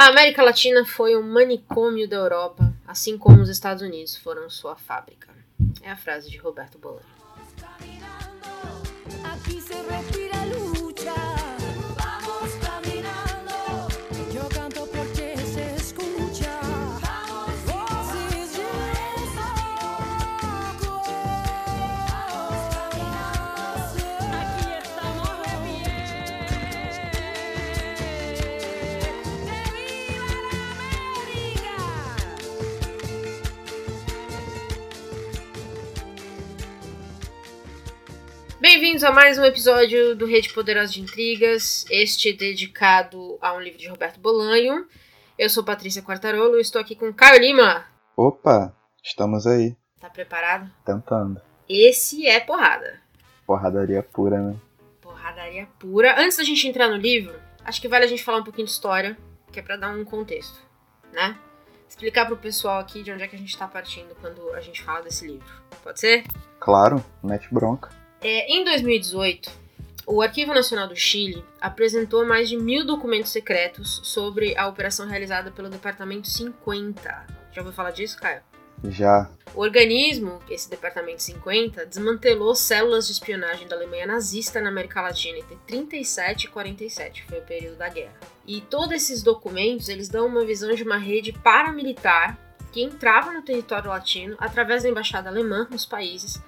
A América Latina foi um manicômio da Europa, assim como os Estados Unidos foram sua fábrica. É a frase de Roberto Bolanho. Bem-vindos a mais um episódio do Rede Poderosa de Intrigas, este dedicado a um livro de Roberto Bolanho. Eu sou Patrícia Quartarolo e estou aqui com Caio Lima. Opa, estamos aí, Tá preparado? tentando. Esse é porrada. Porradaria pura, né? Porradaria pura. Antes da gente entrar no livro, acho que vale a gente falar um pouquinho de história, que é pra dar um contexto, né? Explicar pro pessoal aqui de onde é que a gente tá partindo quando a gente fala desse livro. Pode ser? Claro, mete bronca. É, em 2018, o Arquivo Nacional do Chile apresentou mais de mil documentos secretos sobre a operação realizada pelo Departamento 50. Já ouviu falar disso, Caio? Já. O organismo, esse Departamento 50, desmantelou células de espionagem da Alemanha nazista na América Latina entre 37 e 47, foi o período da guerra. E todos esses documentos, eles dão uma visão de uma rede paramilitar que entrava no território latino através da embaixada alemã nos países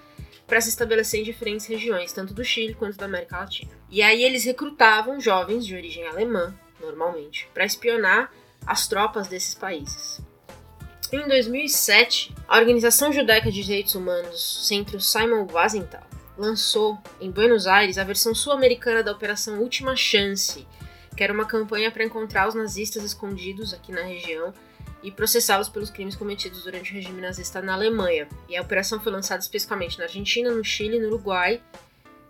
para se estabelecer em diferentes regiões, tanto do Chile quanto da América Latina. E aí eles recrutavam jovens de origem alemã, normalmente, para espionar as tropas desses países. Em 2007, a Organização Judaica de Direitos Humanos, Centro Simon Wiesenthal, lançou em Buenos Aires a versão sul-americana da Operação Última Chance, que era uma campanha para encontrar os nazistas escondidos aqui na região e processá-los pelos crimes cometidos durante o regime nazista na Alemanha. E a operação foi lançada especificamente na Argentina, no Chile, no Uruguai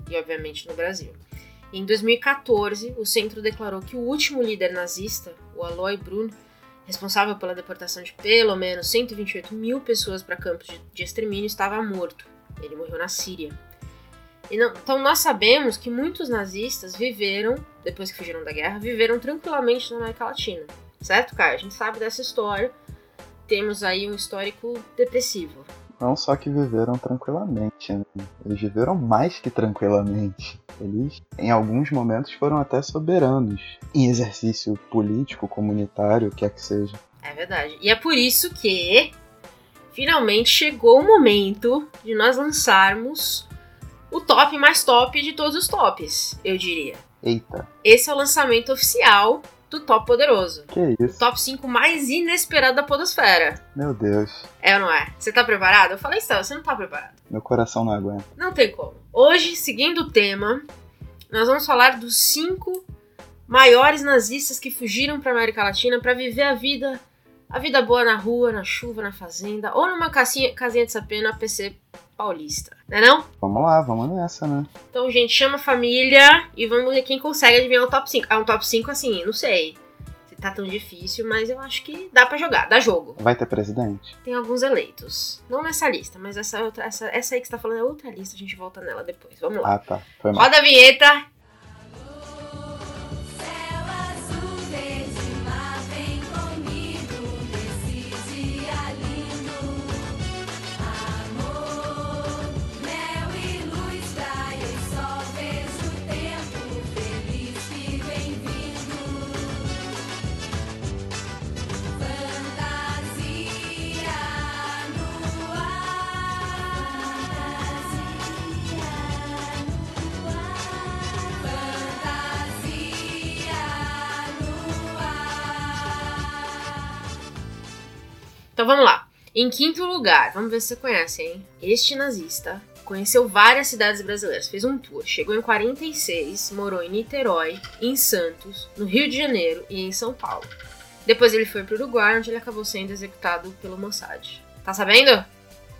e, obviamente, no Brasil. Em 2014, o centro declarou que o último líder nazista, o Aloy Brun, responsável pela deportação de pelo menos 128 mil pessoas para campos de, extermínio, estava morto. Ele morreu na Síria. Não- então nós sabemos que muitos nazistas viveram, depois que fugiram da guerra, viveram tranquilamente na América Latina. Certo, Caio? A gente sabe dessa história. Temos aí um histórico depressivo. Não só que viveram tranquilamente, né? Eles viveram mais que tranquilamente. Eles, em alguns momentos, foram até soberanos em exercício político, comunitário, o que é que seja. É verdade. E é por isso que finalmente chegou o momento de nós lançarmos o top mais top de todos os tops, eu diria. Eita, Esse é o lançamento oficial do Top Poderoso. que isso? Top 5 mais inesperado da Podosfera. Meu Deus, É ou não é? Você tá preparado? Eu falei, Stel, você não tá preparado. meu coração não aguenta. Não tem como. Hoje, seguindo o tema, nós vamos falar dos cinco maiores nazistas que fugiram para América Latina para viver a vida, a vida boa na rua, na chuva, na fazenda ou numa casinha, casinha de sapê na PC paulista, né não? Vamos lá, vamos nessa, né? Então, gente, chama a família e vamos ver quem consegue adivinhar o top 5. Ah, um top 5 assim, não sei se tá tão difícil, mas eu acho que dá pra jogar, dá jogo. Vai ter presidente? Tem alguns eleitos. Não nessa lista, mas essa outra, essa, essa aí que você tá falando é outra lista, a gente volta nela depois. Vamos lá. Ah, tá. Foi mal. Roda a vinheta. Então vamos lá. Em quinto lugar, vamos ver se você conhece, hein? Este nazista conheceu várias cidades brasileiras, fez um tour, chegou em 46, morou em Niterói, em Santos, no Rio de Janeiro e em São Paulo. Depois ele foi para o Uruguai, onde ele acabou sendo executado pelo Mossad. Tá sabendo?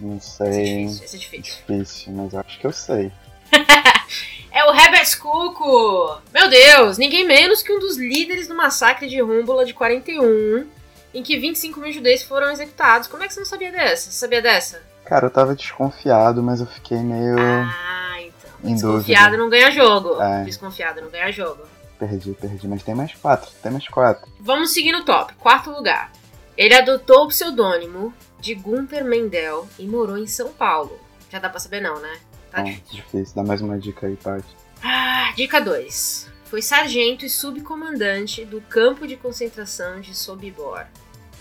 Não Esse é sei. difícil, esse é difícil. Difícil, mas acho que eu sei. É o Herbert Cuco! Meu Deus, ninguém menos que um dos líderes do massacre de Rúmbula de 41, em que 25 mil judeus foram executados. Como é que você não sabia dessa? Você sabia dessa? Cara, eu tava desconfiado, mas eu fiquei meio. Ah, então. Em Desconfiado dúvida. não ganha jogo. É. Desconfiado não ganha jogo. perdi, perdi. Mas tem mais quatro, tem mais quatro. Vamos seguir no top. Quarto lugar. Ele adotou o pseudônimo de Gunther Mendel e morou em São Paulo. Já dá pra saber não, né? Tá Bom, difícil. difícil. Dá mais uma dica aí, Paty. Ah, dica 2. Foi sargento e subcomandante do campo de concentração de Sobibor.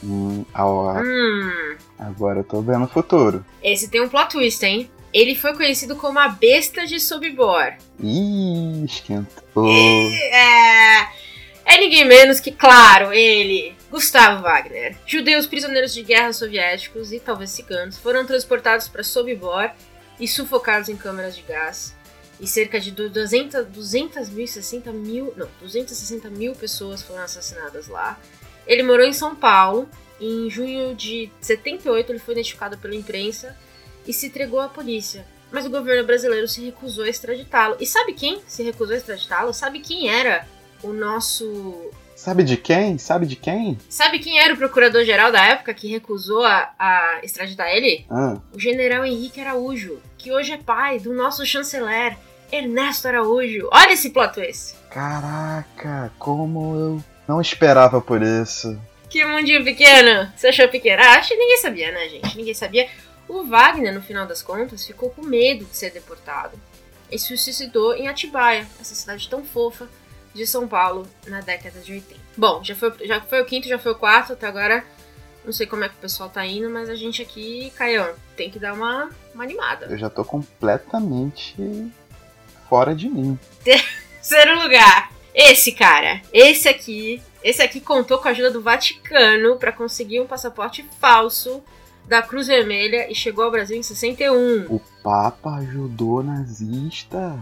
Hum, a. Hum, Agora eu tô vendo o futuro. esse tem um plot twist, hein? Ele foi conhecido como a besta de Sobibor. Ih, esquentou. É, é ninguém menos que, claro, ele, Gustavo Wagner. Judeus prisioneiros de guerra soviéticos e talvez ciganos foram transportados para Sobibor e sufocados em câmaras de gás. E cerca de du- 200, 200 mil, 60 mil, não, 260 mil pessoas foram assassinadas lá. Ele morou em São Paulo. Em junho de 78, ele foi identificado pela imprensa e se entregou à polícia. Mas o governo brasileiro se recusou a extraditá-lo. E sabe quem se recusou a extraditá-lo? Sabe quem era o nosso. Sabe de quem? Sabe de quem? Sabe quem era o procurador-geral da época que recusou a, a extraditar ele? Ah, O general Henrique Araújo, que hoje é pai do nosso chanceler, Ernesto Araújo. Olha esse plot twist! caraca, como eu não esperava por isso. Que mundinho pequeno! Você achou pequeno? Ah, acho que ninguém sabia, né, gente? Ninguém sabia. O Wagner, no final das contas, ficou com medo de ser deportado. E se suicidou em Atibaia, essa cidade tão fofa de São Paulo, na década de 80. Bom, já foi, já foi o quinto, já foi o quarto, até agora não sei como é que o pessoal tá indo, mas a gente aqui, Caião, tem que dar uma, uma animada. Eu já tô completamente fora de mim. Terceiro lugar, esse cara, esse aqui, esse aqui contou com a ajuda do Vaticano para conseguir um passaporte falso da Cruz Vermelha e chegou ao Brasil em 61. O Papa ajudou nazista.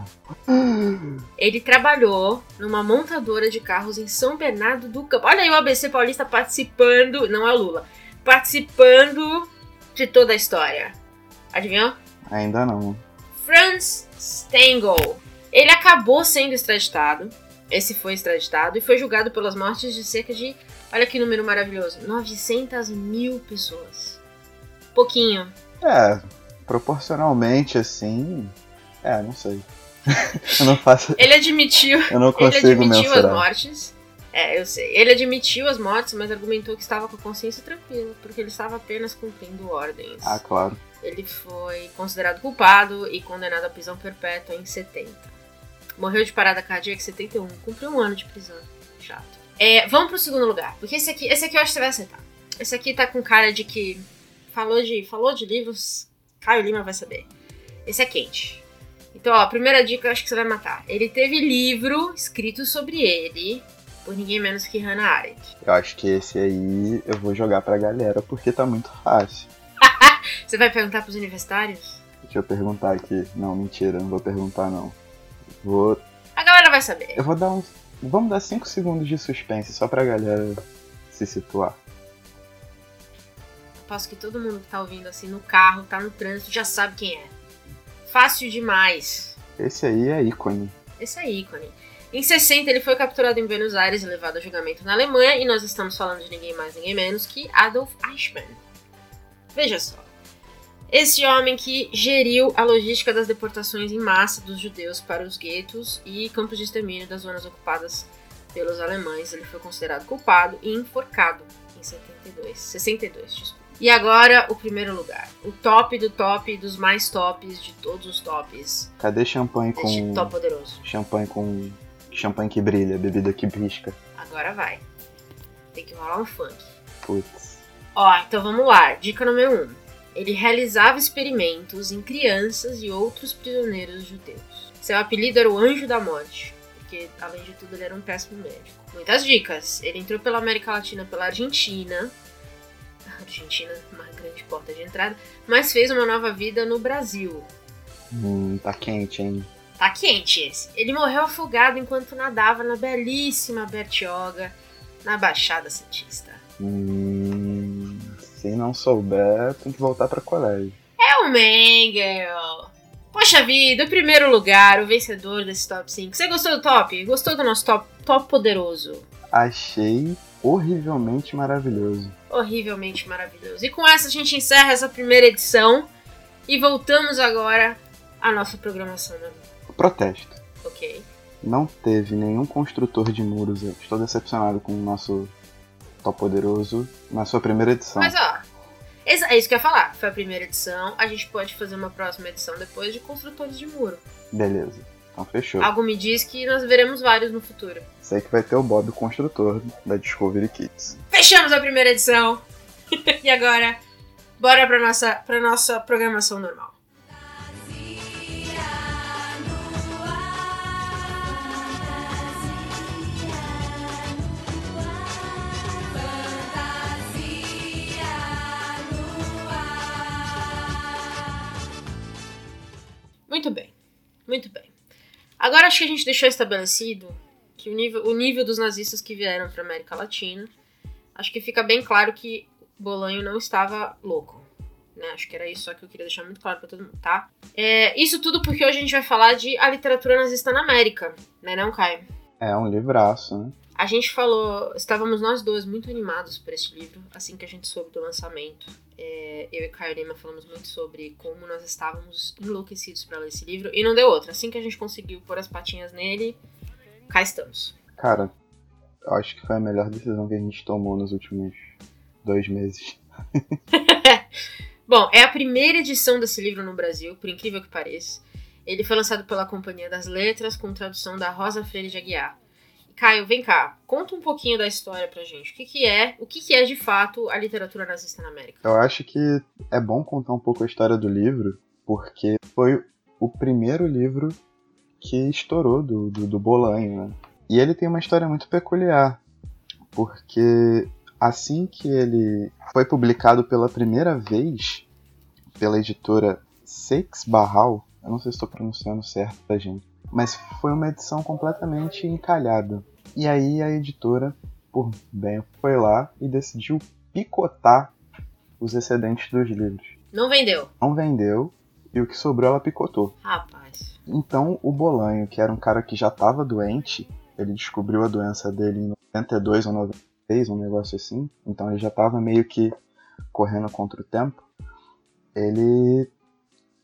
Ele trabalhou numa montadora de carros em São Bernardo do Campo. Olha aí o ABC Paulista participando, não é o Lula, participando de toda a história. Adivinhou? Ainda não. Franz Stengel. Ele acabou sendo extraditado. Esse foi extraditado e foi julgado pelas mortes de cerca de. Olha que número maravilhoso: 900 mil pessoas. Pouquinho. É, proporcionalmente assim. É, não sei. eu não faço. Ele admitiu. Eu não Ele consigo admitiu as mensurar. mortes. É, eu sei. Ele admitiu as mortes, mas argumentou que estava com a consciência tranquila, porque ele estava apenas cumprindo ordens. Ah, claro. Ele foi considerado culpado e condenado à prisão perpétua em 70. Morreu de parada cardíaca em 71. Cumpriu um ano de prisão. Chato. É, vamos pro segundo lugar. Porque esse aqui, esse aqui eu acho que você vai acertar. Esse aqui tá com cara de que falou de, falou de livros, Caio Lima vai saber. Esse é quente. Então, ó, a primeira dica eu acho que você vai matar. Ele teve livro escrito sobre ele por ninguém menos que Hannah Arendt. Eu acho que esse aí eu vou jogar pra galera porque tá muito fácil. Você vai perguntar pros universitários? Deixa eu perguntar aqui. Não, mentira, não vou perguntar não. Vou. A galera vai saber. Eu vou dar uns. Vamos dar 5 segundos de suspense só pra galera se situar. Aposto que todo mundo que tá ouvindo assim no carro, tá no trânsito, já sabe quem é. Fácil demais. Esse aí é ícone. Esse é ícone. Em 60, ele foi capturado em Buenos Aires e levado a julgamento na Alemanha, e nós estamos falando de ninguém mais, ninguém menos que Adolf Eichmann. Veja só. Esse homem que geriu a logística das deportações em massa dos judeus para os guetos e campos de extermínio das zonas ocupadas pelos alemães, ele foi considerado culpado e enforcado em 72, 62, desculpa. E agora o primeiro lugar, o top do top dos mais tops de todos os tops Cadê champanhe com. top poderoso. Champanhe com. Champanhe que brilha, bebida que brisca. Agora vai. Tem que rolar um funk. Putz. Ó, então vamos lá. Dica número 1. Um. Ele realizava experimentos em crianças e outros prisioneiros judeus. Seu apelido era o Anjo da Morte, porque além de tudo ele era um péssimo médico. Muitas dicas. Ele entrou pela América Latina pela Argentina. Argentina, uma grande porta de entrada, mas fez uma nova vida no Brasil. Hum, tá quente, hein? Tá quente esse. Ele morreu afogado enquanto nadava na belíssima Bertioga, na Baixada Santista. Hum, se não souber, tem que voltar pra colégio. É o Mengel! Poxa vida, o primeiro lugar, o vencedor desse top 5. Você gostou do top? Gostou do nosso top, top poderoso? Achei horrivelmente maravilhoso. Horrivelmente maravilhoso. E com essa a gente encerra essa primeira edição e voltamos agora à nossa programação normal. Protesto. Ok. não teve nenhum construtor de muros. Eu estou decepcionado com o nosso Poderoso na sua primeira edição. Mas ó, é isso que eu ia falar. Foi a primeira edição. A gente pode fazer uma próxima edição depois de construtores de muro. Beleza. Então fechou. Algo me diz que nós veremos vários no futuro. Sei que vai ter o Bob o construtor da Discovery Kids. Fechamos a primeira edição. e agora, bora pra nossa, pra nossa programação normal. Muito bem, muito bem. Agora acho que a gente deixou estabelecido que o nível, o nível dos nazistas que vieram para América Latina, acho que fica bem claro que Bolanho não estava louco. Né? Acho que era isso só que eu queria deixar muito claro para todo mundo, tá? É, isso tudo porque hoje a gente vai falar de a literatura nazista na América, né, não, Caio? É um livraço, né? A gente falou, estávamos nós dois muito animados por esse livro, assim que a gente soube do lançamento. É, eu e Caio Lima falamos muito sobre como nós estávamos enlouquecidos para ler esse livro, e não deu outra. Assim que a gente conseguiu pôr as patinhas nele, cá estamos. Cara, eu acho que foi a melhor decisão que a gente tomou nos últimos dois meses. Bom, é a primeira edição desse livro no Brasil, por incrível que pareça. Ele foi lançado pela Companhia das Letras, com tradução da Rosa Freire de Aguiar. Caio, vem cá, conta um pouquinho da história pra gente. O que, que é, o que, que é de fato a literatura nazista na América? Eu acho que é bom contar um pouco a história do livro, porque foi o primeiro livro que estourou do, do, do Bolanho, né? E ele tem uma história muito peculiar, porque assim que ele foi publicado pela primeira vez pela editora Seix Barral, eu não sei se estou pronunciando certo, tá, gente? Mas foi uma edição completamente encalhada. E aí a editora, por bem, foi lá e decidiu picotar os excedentes dos livros. Não vendeu. Não vendeu e o que sobrou ela picotou. Rapaz. Então o Bolanho, que era um cara que já estava doente, ele descobriu a doença dele em 92 ou 96, um negócio assim. Então ele já estava meio que correndo contra o tempo. Ele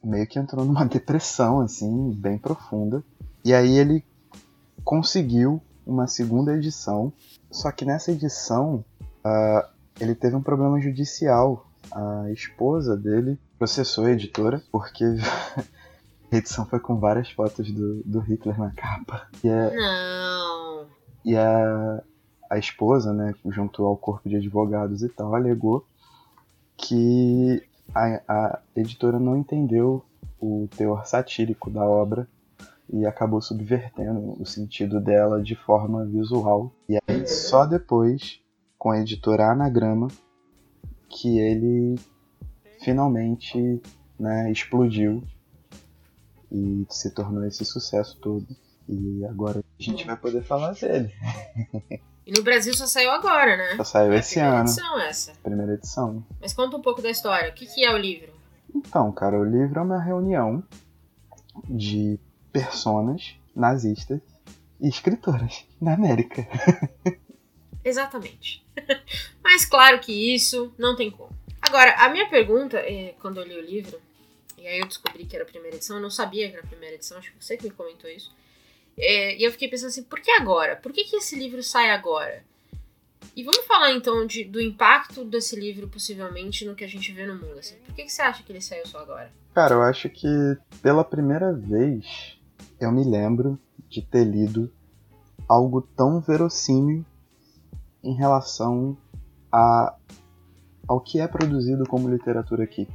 meio que entrou numa depressão assim, bem profunda. E aí ele conseguiu uma segunda edição. Só que nessa edição ah, ele teve um problema judicial. A esposa dele processou a editora porque a edição foi com várias fotos do, do Hitler na capa. E, a, Não. e a, a esposa, né, junto ao corpo de advogados e tal, alegou que a, a editora não entendeu o teor satírico da obra e acabou subvertendo o sentido dela de forma visual. E aí, só depois, com a editora Anagrama, que ele finalmente né, explodiu e se tornou esse sucesso todo. E agora a gente vai poder falar dele. E no Brasil só saiu agora, né? Só saiu É esse primeira ano, edição essa. primeira edição. Mas conta um pouco da história. O que, que é o livro? Então, cara, o livro é uma reunião de personas nazistas e escritoras na América. Exatamente. Mas claro que isso não tem como. Agora, a minha pergunta, é, quando eu li o livro, e aí eu descobri que era a primeira edição, eu não sabia que era a primeira edição, acho que você que me comentou isso. É, e eu fiquei pensando assim, por que agora? Por que, que esse livro sai agora? E vamos falar então de- do impacto desse livro, possivelmente, no que a gente vê no mundo. Assim. Por que, que você acha que ele saiu só agora? Cara, eu acho que pela primeira vez eu me lembro de ter lido algo tão verossímil em relação a, ao que é produzido como literatura aqui.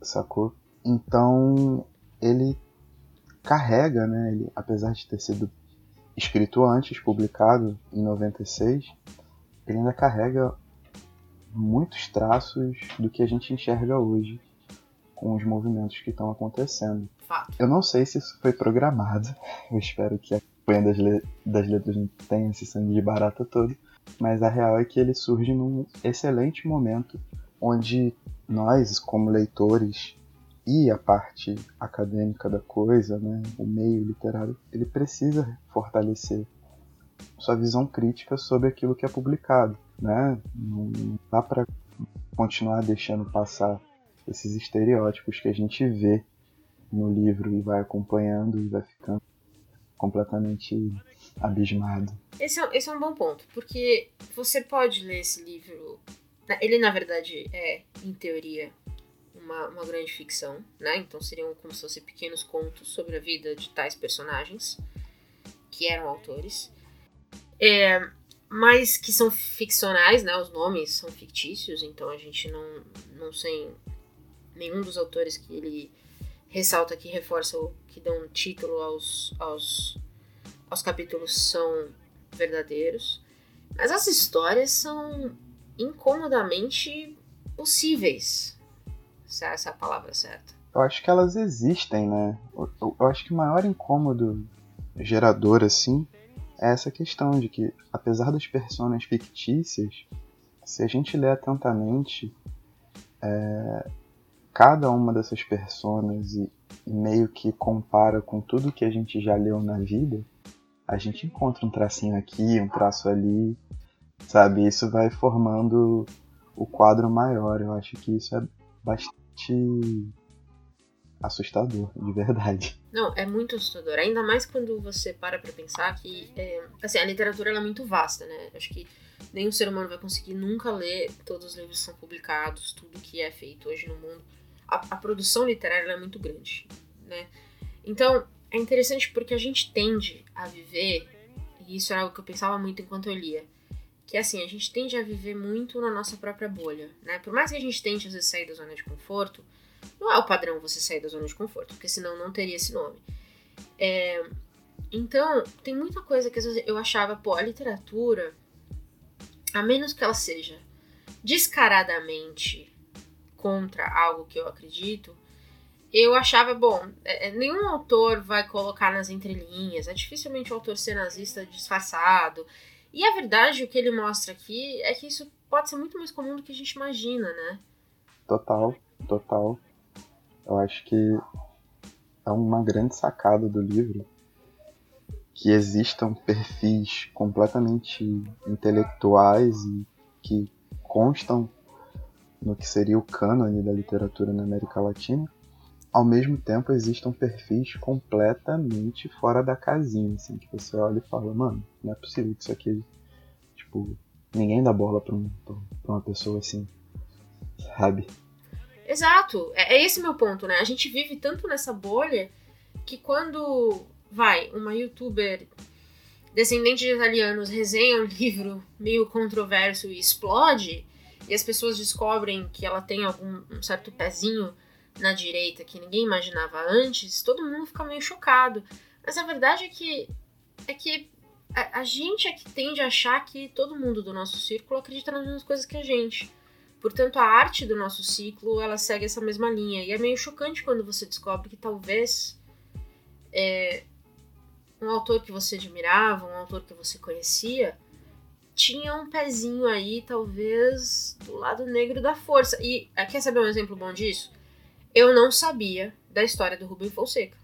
Sacou? Então, ele carrega, né? Ele, apesar de ter sido escrito antes, publicado em 96, ele ainda carrega muitos traços do que a gente enxerga hoje com os movimentos que estão acontecendo. Fato. Eu não sei se isso foi programado. Eu espero que a campanha das, le- das letras não tenha esse sangue de barata todo. Mas a real é que ele surge num excelente momento onde nós, como leitores, e a parte acadêmica da coisa, né, o meio literário, ele precisa fortalecer sua visão crítica sobre aquilo que é publicado, né? Não dá para continuar deixando passar esses estereótipos que a gente vê no livro e vai acompanhando e vai ficando completamente abismado. Esse é, esse é um bom ponto, porque você pode ler esse livro. Ele, na verdade, é, em teoria, uma, uma grande ficção, né? Então seriam como se fossem pequenos contos sobre a vida de tais personagens, que eram autores. É, mas que são ficcionais, né? Os nomes são fictícios, então a gente não, não tem nenhum dos autores que ele ressalta que reforça ou que dão título aos, aos, aos capítulos são verdadeiros. Mas as histórias são incomodamente possíveis. Se essa é a palavra certa. Eu acho que elas existem, né? Eu, eu- eu acho que o maior incômodo gerador, assim, é essa questão de que, apesar das personas fictícias, se a gente ler atentamente, é, cada uma dessas personas e, e meio que compara com tudo que a gente já leu na vida, a gente encontra um tracinho aqui, um traço ali, sabe? Isso vai formando o quadro maior. Eu acho que isso é bastante assustador, de verdade. Não, é muito assustador. Ainda mais quando você para pra pensar que é, assim, a literatura é muito vasta, né? Acho que nenhum ser humano vai conseguir nunca ler todos os livros que são publicados, tudo que é feito hoje no mundo. A, a produção literária é muito grande, né? Então, é interessante porque a gente tende a viver, e isso era algo que eu pensava muito enquanto eu lia, que assim, a gente tende a viver muito na nossa própria bolha, né? Por mais que a gente tente às vezes sair da zona de conforto, não é o padrão você sair da zona de conforto, porque senão não teria esse nome. É, então, tem muita coisa que às vezes eu achava, pô, a literatura, a menos que ela seja descaradamente contra algo que eu acredito, eu achava, bom, é, é, nenhum autor vai colocar nas entrelinhas, é dificilmente o autor ser nazista disfarçado. E a verdade, o que ele mostra aqui, é que isso pode ser muito mais comum do que a gente imagina, né? Total, total. Eu acho que é uma grande sacada do livro que existam perfis completamente intelectuais e que constam no que seria o cânone da literatura na América Latina. Ao mesmo tempo, existam perfis completamente fora da casinha, assim, que você olha e fala, mano, não é possível que isso aqui, tipo, ninguém dá bola pra, um, pra uma pessoa assim, sabe? Exato, é, é esse meu ponto, né? A gente vive tanto nessa bolha que quando vai uma youtuber descendente de italianos resenha um livro meio controverso e explode, e as pessoas descobrem que ela tem algum um certo pezinho na direita que ninguém imaginava antes, todo mundo fica meio chocado. Mas a verdade é que é que a, a gente é que tende a achar que todo mundo do nosso círculo acredita nas mesmas coisas que a gente. Portanto, a arte do nosso ciclo, ela segue essa mesma linha. E é meio chocante quando você descobre que talvez é, um autor que você admirava, um autor que você conhecia, tinha um pezinho aí, talvez, do lado negro da força. E quer saber um exemplo bom disso? Eu não sabia da história do Rubem Fonseca.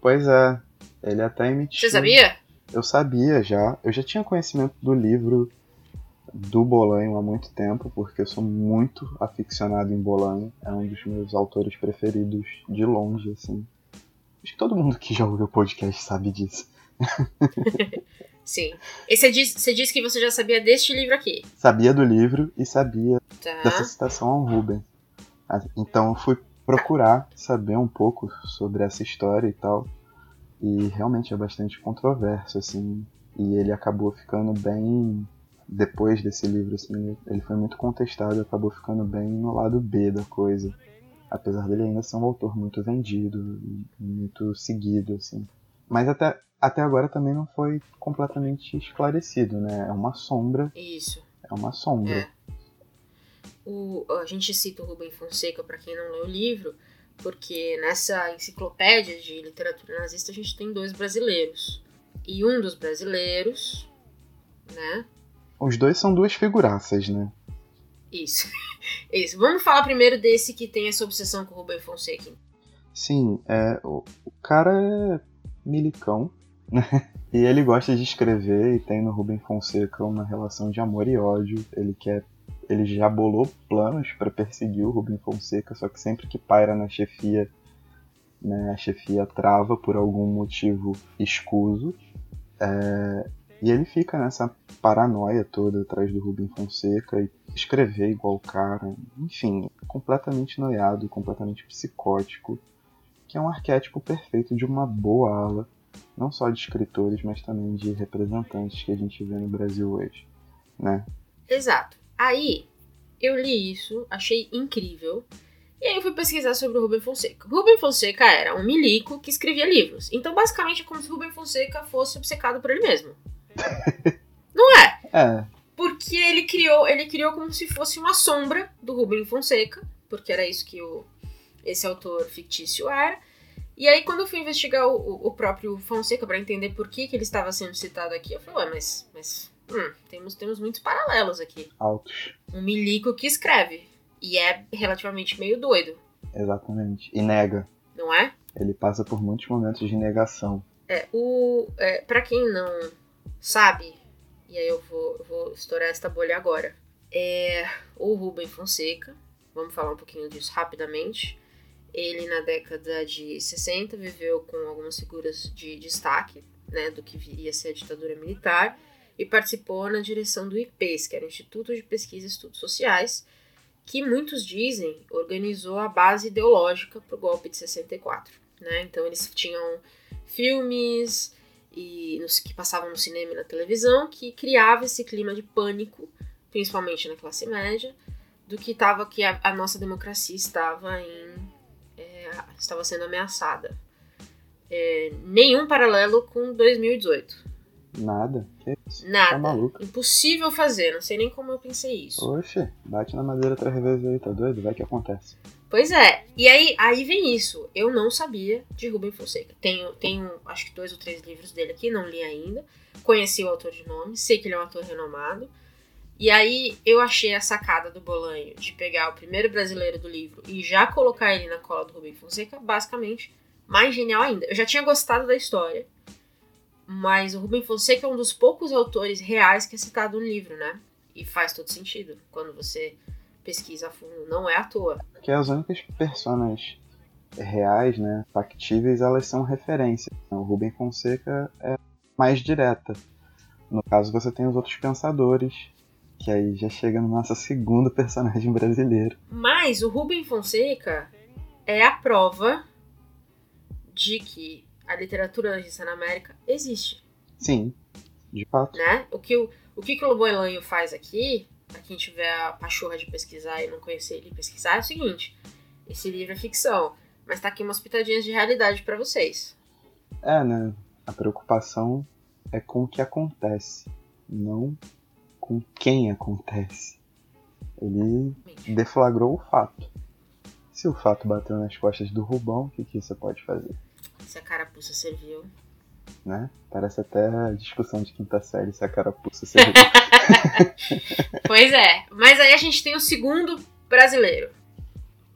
Pois é, ele até emitiu. Você sabia? Eu sabia já. Eu já tinha conhecimento do livro do Bolanho há muito tempo, porque eu sou muito aficionado em Bolanho. É um dos meus autores preferidos de longe, assim. Acho que todo mundo que já ouviu o podcast sabe disso. Sim. E você disse, você disse que você já sabia deste livro aqui. Sabia do livro e sabia Tá. dessa citação ao Ruben. Ah, Então eu fui procurar saber um pouco sobre essa história e tal. E realmente é bastante controverso, assim. E ele acabou ficando bem. Depois desse livro, assim, ele foi muito contestado, acabou ficando bem no lado B da coisa. Apesar dele ainda ser um autor muito vendido, muito seguido, assim. Mas até, até agora também não foi completamente esclarecido, né? É uma sombra, Isso. é uma sombra. É. O, a gente cita o Rubem Fonseca para quem não leu o livro, porque nessa enciclopédia de literatura nazista a gente tem dois brasileiros. E um dos brasileiros, né? Os dois são duas figuraças, né? Isso. Isso. Vamos falar primeiro desse que tem essa obsessão com o Rubem Fonseca. Sim, é, o, o cara é milicão, né? E ele gosta de escrever e tem no Rubem Fonseca uma relação de amor e ódio. Ele quer. Ele já bolou planos para perseguir o Rubem Fonseca, só que sempre que paira na chefia né? A chefia trava por algum motivo escuso. é, e ele fica nessa paranoia toda atrás do Rubem Fonseca e escrever igual o cara. Enfim, completamente noiado, completamente psicótico. Que é um arquétipo perfeito de uma boa ala, não só de escritores, mas também de representantes que a gente vê no Brasil hoje, né? Exato. Aí, eu li isso, achei incrível. E aí eu fui pesquisar sobre o Rubem Fonseca. Rubem Fonseca era um milico que escrevia livros. Então, basicamente, é como se Rubem Fonseca fosse obcecado por ele mesmo. Não é? É, Porque ele criou, ele criou como se fosse uma sombra do Rubem Fonseca, porque era isso que o, esse autor fictício era. E aí, quando eu fui investigar o, o- próprio Fonseca para entender por que, que ele estava sendo citado aqui, eu falei, ué, mas, mas hum, temos, temos muitos paralelos aqui. altos. Um milico que escreve. E é relativamente meio doido, Exatamente. E nega. não é? Ele passa por muitos momentos de negação. É, o, é, pra quem não sabe, e aí eu vou, eu vou estourar esta bolha agora, é o Rubem Fonseca, vamos falar um pouquinho disso rapidamente. Ele, na década de 60, viveu com algumas figuras de destaque, né, do que viria a ser a ditadura militar, e participou na direção do IPES, que era o Instituto de Pesquisa e Estudos Sociais, que muitos dizem organizou a base ideológica para o golpe de 64. Né? Então eles tinham filmes e nos, que passavam no cinema e na televisão que criava esse clima de pânico, principalmente na classe média, do que tava que a, a nossa democracia estava em é, estava sendo ameaçada. É, nenhum paralelo com 2018. Nada. Que Tá Nada. maluco. Impossível fazer. Não sei nem como eu pensei isso. Oxe, bate na madeira três vezes aí, tá doido? Vai que acontece. Pois é. E aí, aí vem isso. Eu não sabia de Rubem Fonseca. Tenho, tenho acho que dois ou três livros dele aqui, não li ainda. Conheci o autor de nome, sei que ele é um autor renomado. E aí eu achei a sacada do Bolanho de pegar o primeiro brasileiro do livro e já colocar ele na cola do Rubem Fonseca, basicamente mais genial ainda. Eu já tinha gostado da história, mas o Rubem Fonseca é um dos poucos autores reais que é citado no livro, né? E faz todo sentido quando você pesquisa a fundo. Não é à toa. Porque as únicas personas reais, né, factíveis, elas são referências. O Rubem Fonseca é mais direta. No caso, você tem os outros pensadores, que aí já chega no nosso segundo personagem brasileiro. Mas o Rubem Fonseca é a prova de que a literatura nazista na América existe, Sim, de fato. né? O que o, o, que que o Bolanho faz aqui, pra quem tiver a pachorra de pesquisar e não conhecer ele e pesquisar, é o seguinte: esse livro é ficção, mas tá aqui umas pitadinhas de realidade pra vocês. É, né? A preocupação é com o que acontece, não com quem acontece. Ele deflagrou o fato. Se o fato bateu nas costas do Rubão, o que, que você pode fazer? Se a carapuça serviu. Né? Parece até a discussão de quinta série se a carapuça serviu. Pois é, mas aí a gente tem o segundo brasileiro.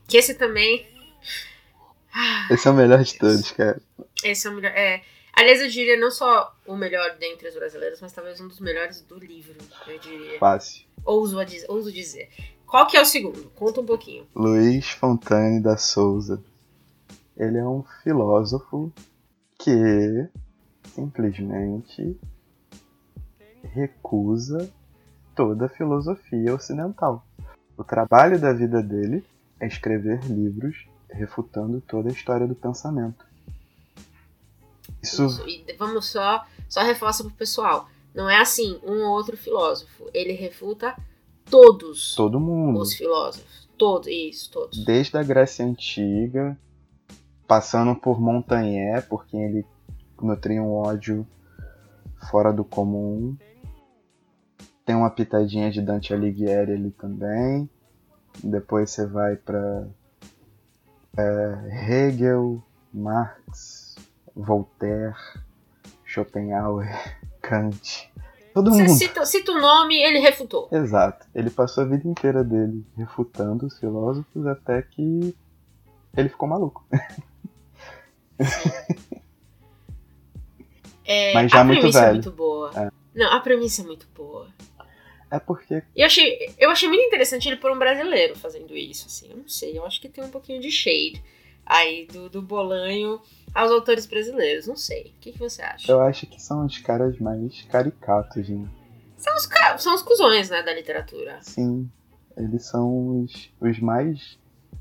Que esse também. Ah, Esse é o melhor de todos, cara. Esse é o melhor. É, aliás, eu diria não só o melhor dentre os brasileiros, mas talvez um dos melhores do livro, eu diria. Fácil. Ouso, ouso dizer. Qual que é o segundo? Conta um pouquinho. Luiz Fontane da Souza. Ele é um filósofo que simplesmente recusa toda a filosofia ocidental. O trabalho da vida dele é escrever livros refutando toda a história do pensamento. Isso Isso. E vamos só, só reforça pro pessoal. Não é assim, um ou outro filósofo. Ele refuta todos todo mundo, os filósofos. Todos, isso, todos. desde a Grécia Antiga, passando por Montaigne, por quem ele nutria um ódio fora do comum. Tem uma pitadinha de Dante Alighieri ali também. Depois você vai para Hegel, Marx, Voltaire, Schopenhauer, Kant. Todo Você mundo. cita, cita o nome, ele refutou. Exato. Ele passou a vida inteira dele refutando os filósofos até que ele ficou maluco. É, Mas já a muito premissa é velho. muito boa. É. Não, a premissa é muito boa. É porque eu achei, eu achei muito interessante ele por um brasileiro fazendo isso, assim. Eu não sei, eu acho que tem um pouquinho de shade. aí do, do Bolanho aos autores brasileiros. Não sei. O que, que você acha? Eu acho que são os caras mais caricatos, né? São, os, são os cuzões, né, da literatura. Sim, eles são os, os mais.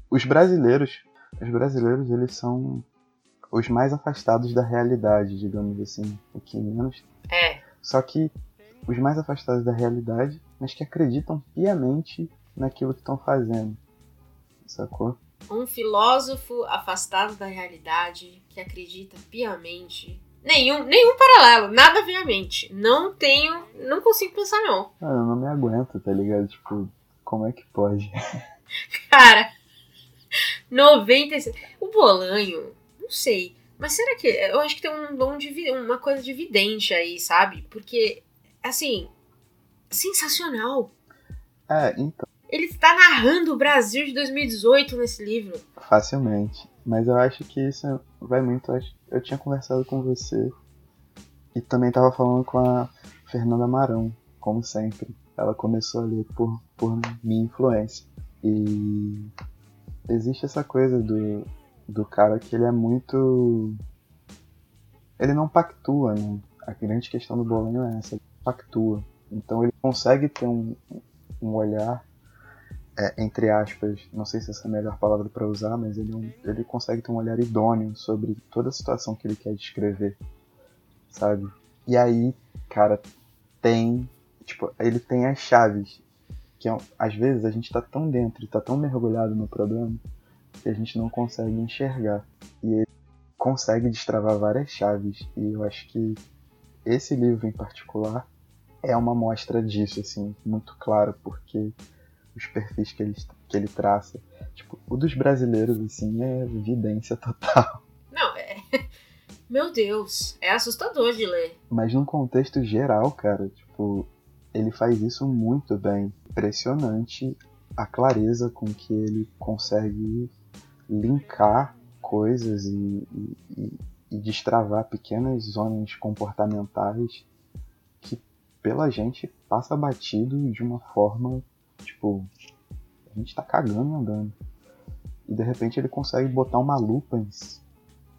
Os brasileiros. Os brasileiros, eles são os mais afastados da realidade, digamos assim. O que menos. É. Só que os mais afastados da realidade, mas que acreditam piamente naquilo que estão fazendo. Sacou? Um filósofo afastado da realidade que acredita piamente. Nenhum, nenhum paralelo, nada vem à mente. Não tenho, não consigo pensar não. Ah, eu não me aguento, tá ligado? Tipo, como é que pode? Cara, 96. O Bolanho, sei. Mas será que. Eu acho que tem um dom de. Uma coisa de vidente aí, sabe? Porque, assim. Sensacional. É, então, Ele está narrando o Brasil de 2018 nesse livro. facilmente. Mas eu acho que isso vai muito. eu acho- Eu tinha conversado com você e também tava falando com a Fernanda Marão, como sempre. Ela começou a ler por, por minha influência. E existe essa coisa do, do cara que ele é muito. Ele não pactua, né? A grande questão do Bolanho é essa, ele pactua. Então ele consegue ter um, um olhar é, entre aspas, não sei se essa é a melhor palavra para usar, mas ele, é ele consegue ter um olhar idôneo sobre toda a situação que ele quer descrever, sabe? E aí, cara, tem, tipo, ele tem as chaves, que é às vezes a gente tá tão dentro, tá tão mergulhado no problema, que a gente não consegue enxergar. E ele consegue destravar várias chaves, e eu acho que esse livro em particular é uma mostra disso, assim, muito claro, porque os perfis que ele, que ele traça. Tipo, o dos brasileiros, assim, é evidência total. Não, é. Meu Deus, é assustador de ler. Mas num contexto geral, cara, tipo, ele faz isso muito bem. Impressionante a clareza com que ele consegue linkar coisas e, e, e- destravar pequenas zonas comportamentais que pela gente passa batido de uma forma, tipo, a gente tá cagando e andando. E de repente ele consegue botar uma lupa em,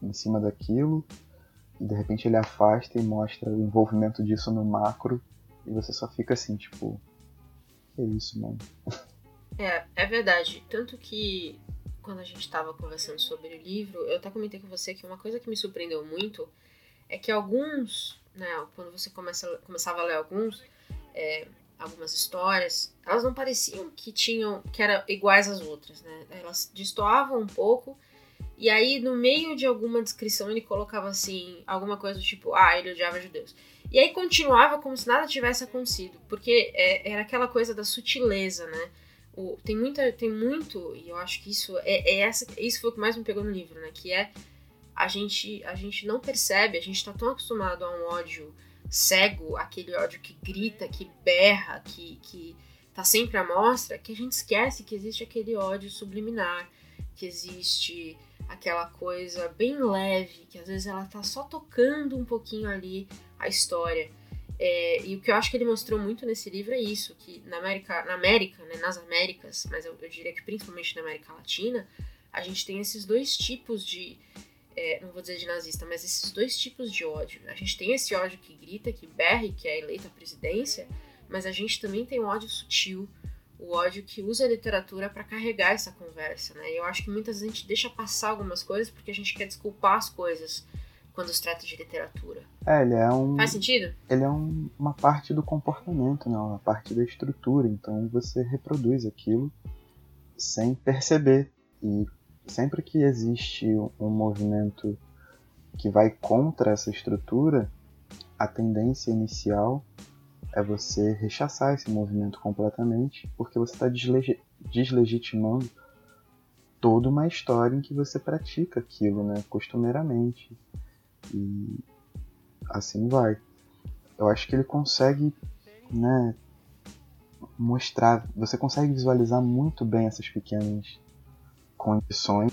em cima daquilo e de repente ele afasta e mostra o envolvimento disso no macro e você só fica assim, tipo, que isso, mano. É, é verdade. Tanto que quando a gente tava conversando sobre o livro, eu até comentei com você que uma coisa que me surpreendeu muito é que alguns, né, quando você começa, começava a ler alguns, é, algumas histórias, elas não pareciam que tinham, que eram iguais às outras, né? Elas destoavam um pouco. E aí, no meio de alguma descrição, ele colocava assim, alguma coisa do tipo, ah, ele odiava judeus. E aí continuava como se nada tivesse acontecido, porque é, era aquela coisa da sutileza, né? O- tem muita tem muito e eu acho que isso é, é essa isso foi o que mais me pegou no livro né? Que é a gente a gente não percebe a gente tá tão acostumado a um ódio cego aquele ódio que grita que berra que que tá sempre à mostra que a gente esquece que existe aquele ódio subliminar que existe aquela coisa bem leve que às vezes ela tá só tocando um pouquinho ali a história é, e o que eu acho que ele mostrou muito nesse livro é isso, que na América, na América, né, nas Américas, mas eu, eu diria que principalmente na América Latina, a gente tem esses dois tipos de, é, não vou dizer de nazista, mas esses dois tipos de ódio. A gente tem esse ódio que grita, que berra, e que é eleito à presidência, mas a gente também tem o ódio sutil, o ódio que usa a literatura para carregar essa conversa, né? E eu acho que muitas vezes a gente deixa passar algumas coisas porque a gente quer desculpar as coisas quando se trata de literatura. É, ele é um. Faz sentido? Ele é um- uma parte do comportamento, né? Uma parte da estrutura. Então você reproduz aquilo sem perceber. E sempre que existe um movimento que vai contra essa estrutura, a tendência inicial é você rechaçar esse movimento completamente, porque você está deslegitimando toda uma história em que você pratica aquilo, né, costumeiramente. E assim vai. Eu acho que ele consegue, né, mostrar, você consegue visualizar muito bem essas pequenas condições,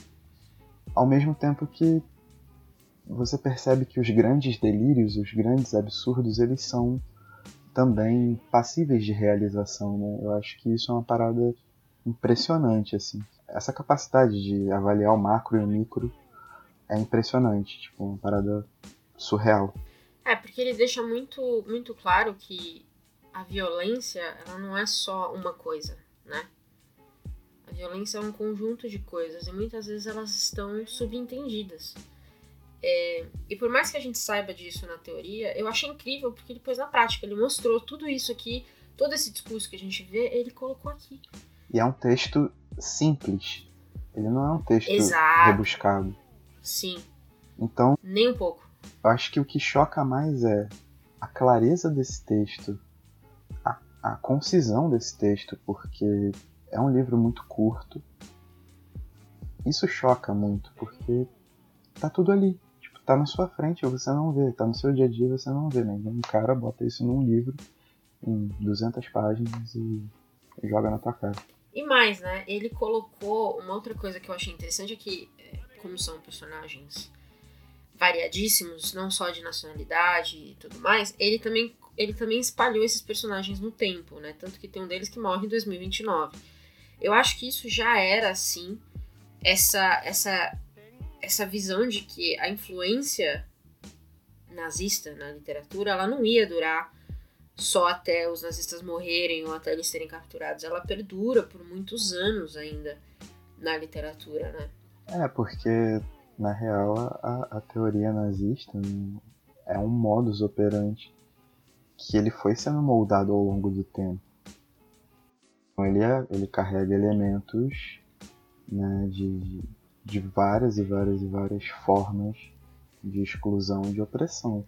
ao mesmo tempo que você percebe que os grandes delírios, os grandes absurdos, eles são também passíveis de realização, né? Eu acho que isso é uma parada impressionante, assim. essa capacidade de avaliar o macro e o micro é impressionante, tipo, uma parada surreal. É, porque ele deixa muito, muito claro que a violência, ela não é só uma coisa, né? A violência é um conjunto de coisas e muitas vezes elas estão subentendidas. É, e por mais que a gente saiba disso na teoria, eu achei incrível porque depois na prática ele mostrou tudo isso aqui, todo esse discurso que a gente vê, ele colocou aqui. E é um texto simples. Ele não é um texto Exato. rebuscado. Sim, Então, nem um pouco. eu acho que o que choca mais é a clareza desse texto, a, a concisão desse texto, porque é um livro muito curto. Isso choca muito, porque tá tudo ali. Tipo, tá na sua frente, você não vê. Tá no seu dia a dia, você não vê, né? Um cara bota isso num livro, em 200 páginas e joga na tua cara. E mais, né? Ele colocou uma outra coisa que eu achei interessante é que, como são personagens variadíssimos, não só de nacionalidade e tudo mais, ele também, ele também espalhou esses personagens no tempo, né? Tanto que tem um deles que morre em 2029. Eu acho que isso já era assim, essa essa essa visão de que a influência nazista na literatura, ela não ia durar só até os nazistas morrerem ou até eles serem capturados. Ela perdura por muitos anos ainda na literatura, né? É, porque na real a, a teoria nazista é um modus operandi que ele foi sendo moldado ao longo do tempo. Então ele, é, ele carrega elementos né, de, de várias e várias e várias formas de exclusão e de opressão.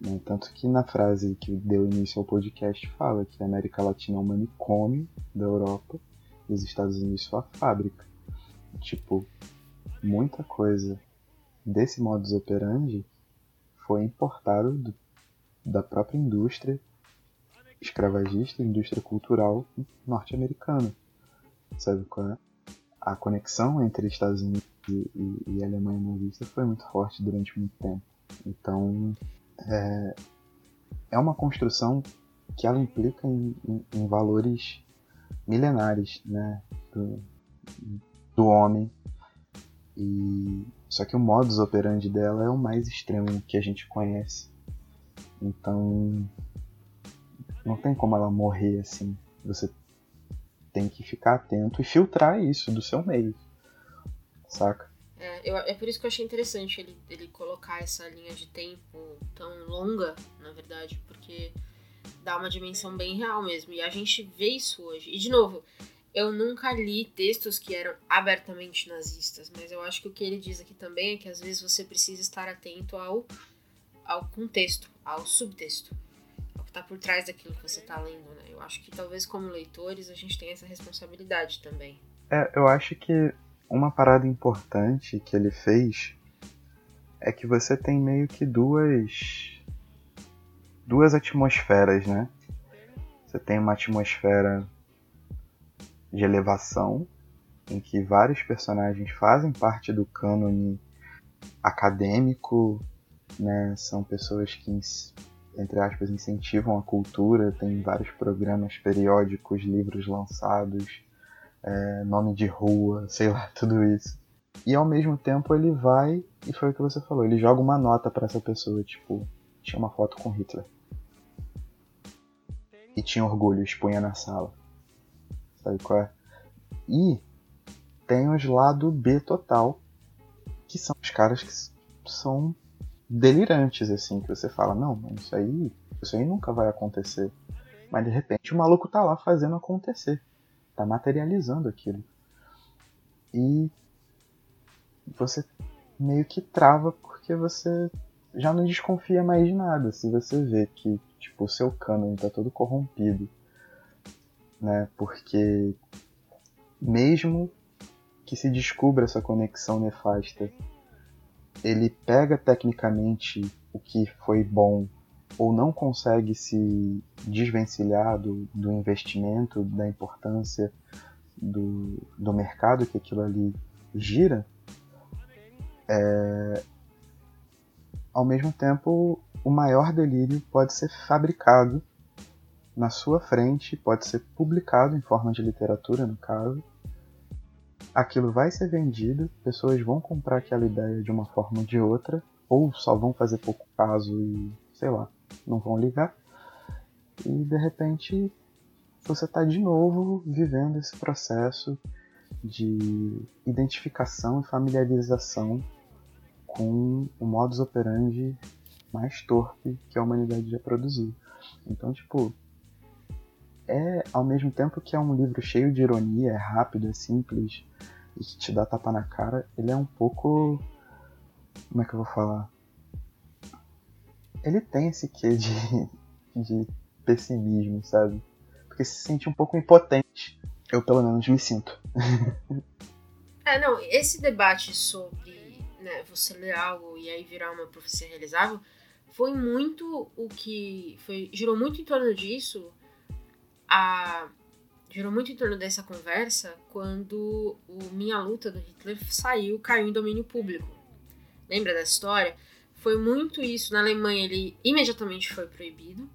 né? Tanto que na frase que deu início ao podcast fala que a América Latina é um manicômio da Europa e os Estados Unidos sua fábrica. Tipo, muita coisa desse modus operandi foi importado do- da própria indústria escravagista, indústria cultural norte-americana. Sabe qual é? A conexão entre Estados Unidos e, e, e Alemanha nazista foi muito forte durante muito tempo. Então, é, é uma construção que ela implica em, em- em valores milenares, né? Do, do homem e só que o modus operandi dela é o mais extremo que a gente conhece. Então não tem como ela morrer assim. Você tem que ficar atento e filtrar isso do seu meio. Saca? É, eu- é por isso que eu achei interessante ele, ele colocar essa linha de tempo tão longa, na verdade, porque dá uma dimensão bem real mesmo. E a gente vê isso hoje. E, de novo, eu nunca li textos que eram abertamente nazistas, mas eu acho que o que ele diz aqui também é que às vezes você precisa estar atento ao, ao contexto, ao subtexto, ao que está por trás daquilo que você está lendo, né? Eu acho que talvez como leitores a gente tenha essa responsabilidade também. É, eu acho que uma parada importante que ele fez é que você tem meio que duas duas atmosferas, né? Você tem uma atmosfera de elevação em que vários personagens fazem parte do cânone acadêmico, né? São pessoas que entre aspas incentivam a cultura, tem vários programas periódicos, livros lançados, é, nome de rua, sei lá, tudo isso. E ao mesmo tempo ele vai, e foi o que você falou, ele joga uma nota pra essa pessoa, tipo, tinha uma foto com Hitler. E tinha orgulho, expunha na sala. Sabe qual é? E tem os lado B total, que são os caras que são delirantes, assim, que você fala, não, isso aí, isso aí nunca vai acontecer. Mas de repente o maluco tá lá fazendo acontecer tá materializando aquilo. E você meio que trava porque você já não desconfia mais de nada. Se você vê que tipo, o seu cânone tá todo corrompido, né? Porque mesmo que se descubra essa conexão nefasta, ele pega tecnicamente o que foi bom ou não consegue se desvencilhar do, do investimento, da importância do, do mercado que aquilo ali gira, é, ao mesmo tempo o maior delírio pode ser fabricado na sua frente, pode ser publicado em forma de literatura, no caso, aquilo vai ser vendido, pessoas vão comprar aquela ideia de uma forma ou de outra, ou só vão fazer pouco caso e, sei lá, não vão ligar. E de repente você está de novo vivendo esse processo de identificação e familiarização com o modus operandi mais torpe que a humanidade já produziu. Então, tipo, é ao mesmo tempo que é um livro cheio de ironia, é rápido, é simples e que te dá tapa na cara, ele é um pouco. Como é que eu vou falar? Ele tem esse quê de, de pessimismo, sabe? Porque se sente um pouco impotente. Eu pelo menos me sinto. É, não, esse debate sobre né, você ler algo e aí virar uma profecia realizável foi muito o que. Foi, girou muito em torno disso. A, girou muito em torno dessa conversa quando o Minha Luta do Hitler saiu, caiu em domínio público. Lembra dessa história? Foi muito isso. Na Alemanha ele imediatamente foi proibido.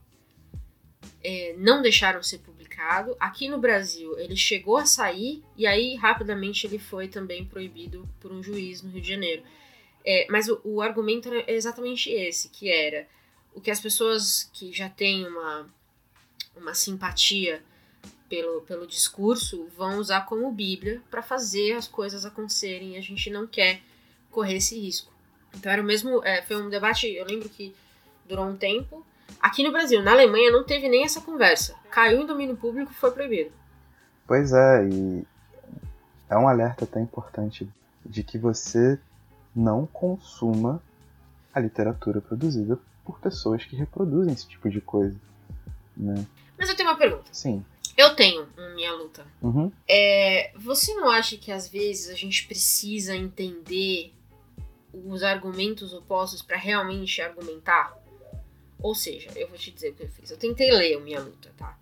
É, não deixaram ser publicado. Aqui no Brasil ele chegou a sair e aí rapidamente ele foi também proibido por um juiz no Rio de Janeiro. É, mas o, o argumento era exatamente esse, que era o que as pessoas que já têm uma, uma simpatia pelo, pelo discurso vão usar como Bíblia para fazer as coisas acontecerem a gente não quer correr esse risco. Então era o mesmo, é, foi um debate, eu lembro que durou um tempo. Aqui no Brasil, na Alemanha, não teve nem essa conversa. Caiu em domínio público, foi proibido. Pois é, e é um alerta até importante de que você não consuma a literatura produzida por pessoas que reproduzem esse tipo de coisa, né? Mas eu tenho uma pergunta. Sim. Eu tenho Minha Luta. Uhum. É, você não acha que às vezes a gente precisa entender os argumentos opostos para realmente argumentar? Ou seja, eu vou te dizer o que eu fiz. Eu tentei ler o Minha Luta, tá?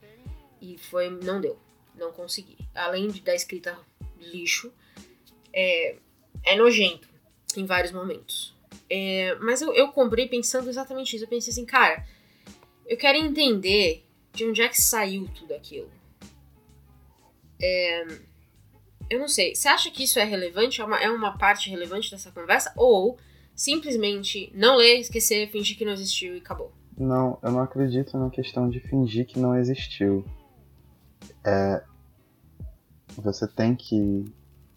E foi. não deu. Não consegui. Além de da escrita lixo, é, é nojento em vários momentos. É, mas eu, eu comprei pensando exatamente isso. Eu pensei assim, cara, eu quero entender de onde é que saiu tudo aquilo. É, eu não sei. Você acha que isso é relevante? É uma, é uma parte relevante dessa conversa? Ou simplesmente não ler, esquecer, fingir que não existiu e acabou? Não, eu não acredito na questão de fingir que não existiu. É, você tem que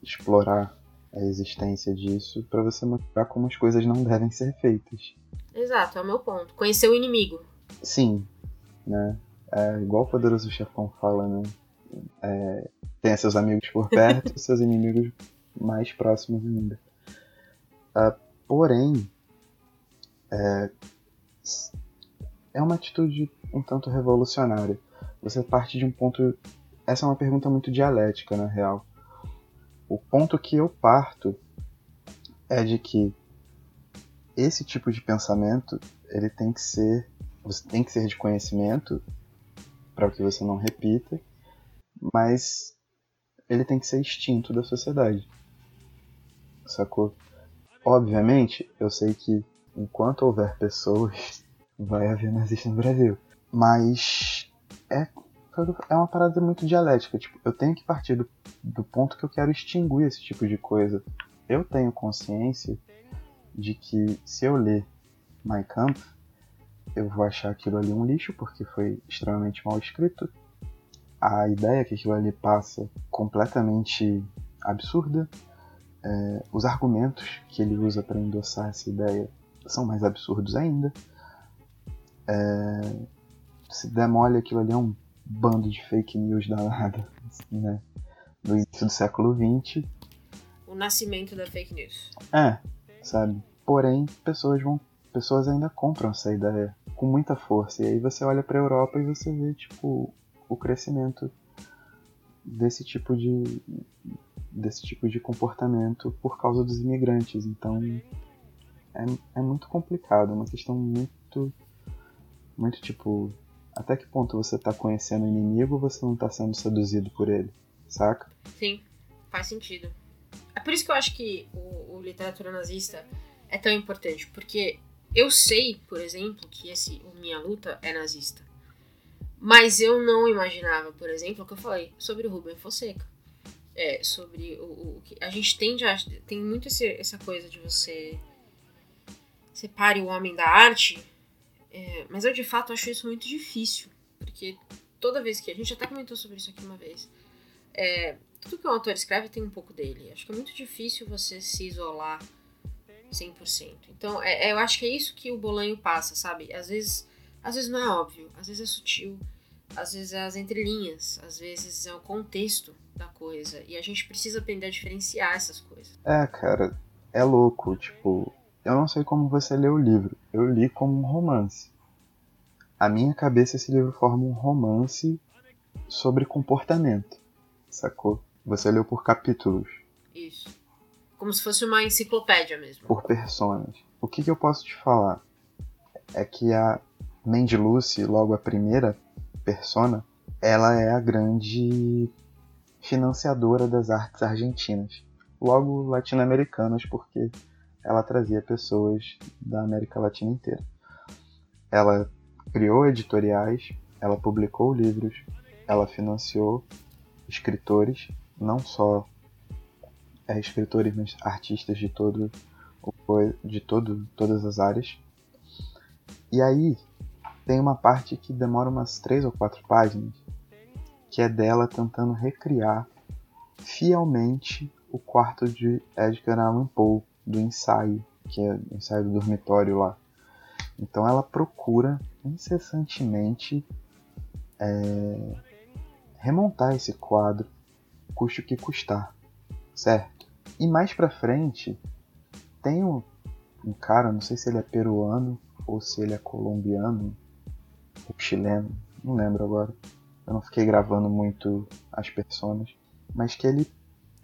explorar a existência disso para você mostrar como as coisas não devem ser feitas. Exato, é o meu ponto. Conhecer o inimigo. Sim, né? É igual o poderoso chefão fala, né? É, tenha seus amigos por perto, seus inimigos mais próximos ainda. Ah, porém, é, é uma atitude um tanto revolucionária. Você parte de um ponto. Essa é uma pergunta muito dialética, na real. O ponto que eu parto é de que esse tipo de pensamento ele tem que ser você tem que ser de conhecimento para que você não repita, mas ele tem que ser extinto da sociedade. Sacou? Obviamente, eu sei que enquanto houver pessoas, vai haver nazista no Brasil. Mas é, é uma parada muito dialética. Tipo, eu tenho que partir do, do ponto que eu quero extinguir esse tipo de coisa. Eu tenho consciência de que se eu ler Mein Kampf, eu vou achar aquilo ali um lixo, porque foi extremamente mal escrito. A ideia que aquilo ali passa completamente absurda. É, os argumentos que ele usa para endossar essa ideia são mais absurdos ainda. É, se demole aquilo ali é um bando de fake news danado, né? Do início do século XX. O nascimento da fake news. É, sabe? Porém, pessoas vão, pessoas ainda compram essa ideia com muita força. E aí você olha para a Europa e você vê tipo o crescimento desse tipo de desse tipo de comportamento por causa dos imigrantes. Então é, é muito complicado, é uma questão muito muito tipo até que ponto você tá conhecendo o inimigo ou você não tá sendo seduzido por ele, saca? Sim, faz sentido. É por isso que eu acho que o, o literatura nazista é tão importante, porque eu sei, por exemplo, que esse Minha Luta é nazista. Mas eu não imaginava, por exemplo, o que eu falei sobre o Rubem Fonseca. é, sobre o, o que. A gente tende a. Tem muito esse- essa coisa de você. Separe o homem da arte. é, mas eu de fato acho isso muito difícil. Porque toda vez que. A gente até comentou sobre isso aqui uma vez. é, tudo que um autor escreve tem um pouco dele. Acho que é muito difícil você se isolar 100%. Então, é, é, eu acho que é isso que o Bolanho passa, sabe? Às vezes, às vezes não é óbvio, às vezes é sutil, às vezes é as entrelinhas, às vezes é o contexto da coisa. E a gente precisa aprender a diferenciar essas coisas. É, cara, é louco. Tipo, eu não sei como você lê o livro. Eu li como um romance. A minha cabeça, esse livro forma um romance sobre comportamento. Sacou? Você leu por capítulos, Isso. Como se fosse uma enciclopédia mesmo. por personas. O que, que eu posso te falar? É que a Mandy Lucy, logo a primeira persona, ela é a grande financiadora das artes argentinas. Logo latino-americanas, porque ela trazia pessoas da América Latina inteira. Ela criou editoriais, ela publicou livros, ela financiou escritores, não só escritores, mas artistas de todo de todo, todas as áreas. E aí tem uma parte que demora umas três ou quatro páginas, que é dela tentando recriar fielmente o quarto de Edgar Allan Poe do ensaio, que é o ensaio do dormitório lá. Então ela procura incessantemente é, remontar esse quadro, custe o que custar, certo? E mais pra frente tem um, um cara, não sei se ele é peruano ou se ele é colombiano ou chileno, não lembro agora. Eu não fiquei gravando muito as personas, mas que ele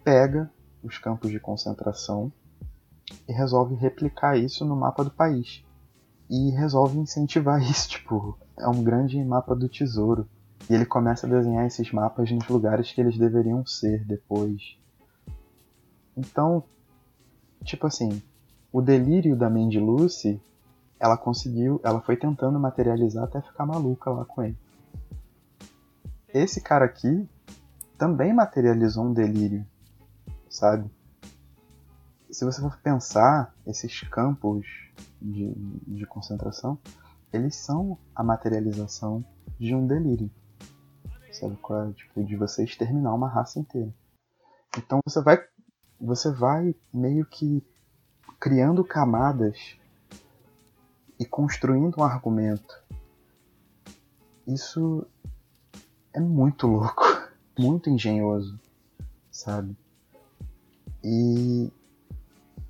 pega os campos de concentração e resolve replicar isso no mapa do país. E resolve incentivar isso, tipo, é um grande mapa do tesouro. E ele começa a desenhar esses mapas nos lugares que eles deveriam ser depois. Então, tipo assim, o delírio da Mandy Lucy, ela conseguiu, ela foi tentando materializar até ficar maluca lá com ele. Esse cara aqui também materializou um delírio, sabe? Se você for pensar, esses campos de, de concentração, eles são a materialização de um delírio. Sabe qual é? Tipo, de você exterminar uma raça inteira. Então você vai, você vai meio que criando camadas e construindo um argumento. Isso é muito louco, muito engenhoso, sabe? E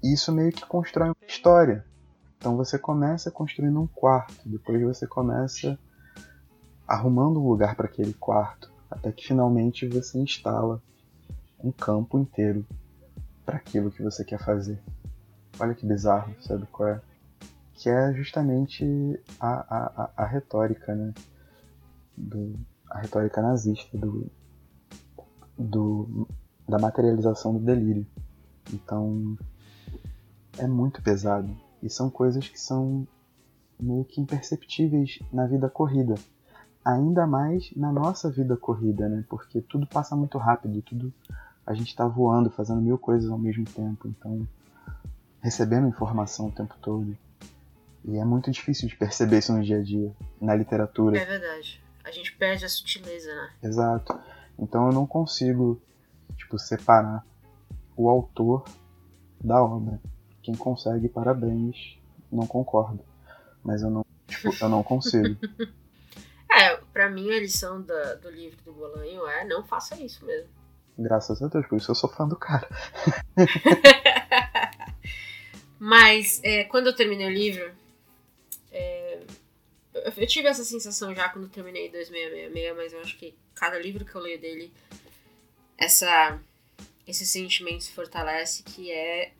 isso meio que constrói uma história. Então você começa construindo um quarto, depois você começa arrumando um lugar para aquele quarto, até que finalmente você instala um campo inteiro para aquilo que você quer fazer. Olha que bizarro, sabe qual é? Que é justamente a, a, a, retórica, né? Do, a retórica nazista do, do, da materialização do delírio. Então é muito pesado. E são coisas que são meio que imperceptíveis na vida corrida. Ainda mais na nossa vida corrida, né? Porque tudo passa muito rápido, tudo a gente tá voando, fazendo mil coisas ao mesmo tempo, então recebendo informação o tempo todo. E é muito difícil de perceber isso no dia a dia, na literatura. É verdade. A gente perde a sutileza, né? Exato. Então eu não consigo, tipo, separar o autor da obra. Quem consegue, parabéns. Não concordo. Mas eu não, tipo, eu não consigo. É, pra mim a lição da- do livro do Bolanho é não faça isso mesmo. Graças a Deus, por isso eu sou fã do cara. Mas é, quando eu terminei o livro, é, eu, eu tive essa sensação já quando terminei 2666, mas eu acho que cada livro que eu leio dele, essa, esse sentimento se fortalece, que é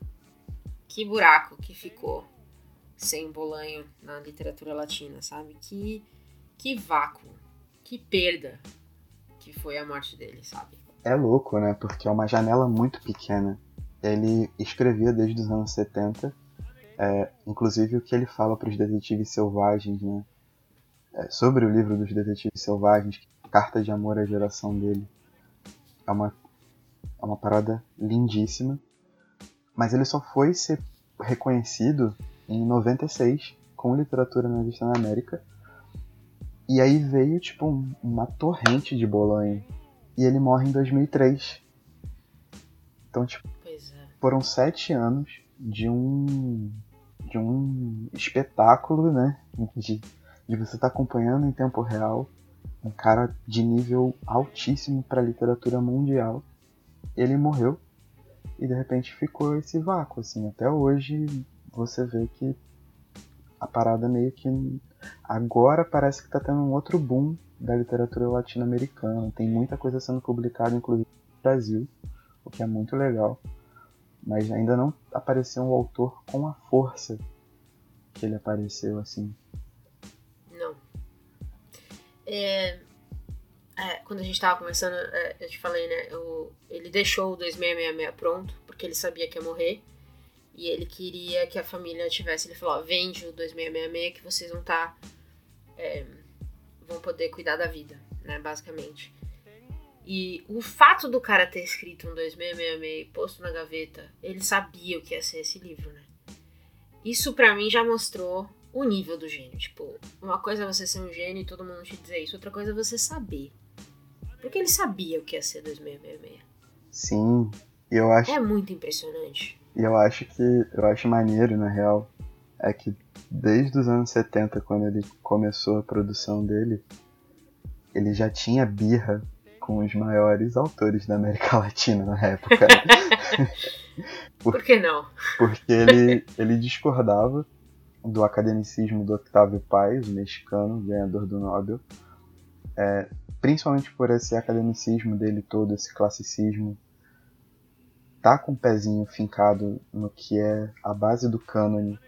que buraco que ficou sem Bolanho na literatura latina, sabe? Que, que vácuo, que perda que foi a morte dele, sabe? É louco, né? Porque é uma janela muito pequena. Ele escrevia desde os anos 70, é, inclusive o que ele fala para os detetives selvagens, né? É, sobre o livro dos detetives selvagens, Carta de Amor à Geração dele. É uma, é uma parada lindíssima. Mas ele só foi ser reconhecido em 96 com literatura nazista na América. E aí veio, tipo, um- uma torrente de Bolonha. E ele morre em 2003. Então, tipo, Pois é. foram sete anos de um de um espetáculo, né? De, de você estar acompanhando em tempo real um cara de nível altíssimo para literatura mundial. Ele morreu e de repente ficou esse vácuo, assim. Até hoje você vê que a parada meio que agora parece que tá tendo um outro boom da literatura latino-americana. Tem muita coisa sendo publicada, inclusive no Brasil, o que é muito legal mas ainda não apareceu um autor com a força que ele apareceu assim. Não. É, é, quando a gente tava conversando, é, eu te falei, né? ele deixou o 2666 pronto, porque ele sabia que ia morrer. E ele queria que a família tivesse. Ele falou: ó, vende o 2666 que vocês vão estar. Vão poder cuidar da vida, né? Basicamente. E o fato do cara ter escrito um 2666 e posto na gaveta, ele sabia o que ia ser esse livro, né? Isso pra mim já mostrou o nível do gênio. Tipo, uma coisa é você ser um gênio e todo mundo te dizer isso, outra coisa é você saber. Porque ele sabia o que ia ser 2666. Sim, eu acho, É muito impressionante. e eu acho que eu acho maneiro na real é que desde os anos 70, quando ele começou a produção dele, ele já tinha birra com os maiores autores da América Latina na época. Por que não? porque ele, ele discordava do academicismo do Octavio Paz, o mexicano, ganhador do Nobel, é, principalmente por esse academicismo dele todo, esse classicismo, tá com o pezinho fincado no que é a base do cânone,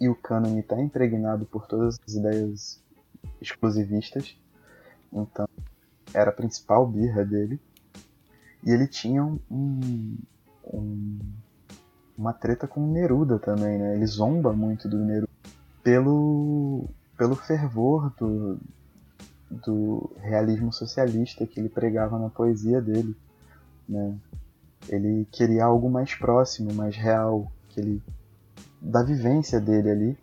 e o cânone tá impregnado por todas as ideias exclusivistas, então era a principal birra dele, e ele tinha um- um uma treta com o Neruda também, né? Ele zomba muito do Neruda pelo, pelo fervor do, do realismo socialista que ele pregava na poesia dele, né? Ele queria algo mais próximo, mais real, que ele, da vivência dele ali.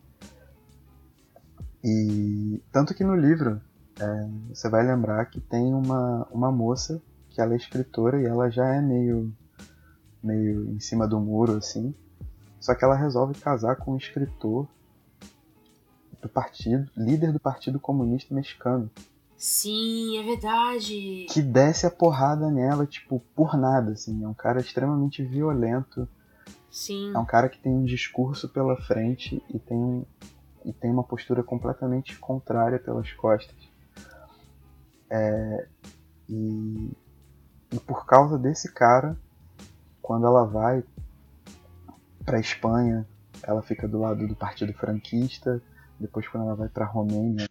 E tanto que no livro é, você vai lembrar que tem uma, uma moça que ela é escritora e ela já é meio meio em cima do muro assim. Só que ela resolve casar com um escritor do partido, líder do Partido Comunista Mexicano, Sim, é verdade. que desce a porrada nela, tipo, por nada, assim. É um cara extremamente violento, Sim. é um cara que tem um discurso pela frente e tem, e tem uma postura completamente contrária pelas costas. É, e, e por causa desse cara, quando ela vai pra Espanha, ela fica do lado do Partido Franquista. Depois, quando ela vai pra Romênia,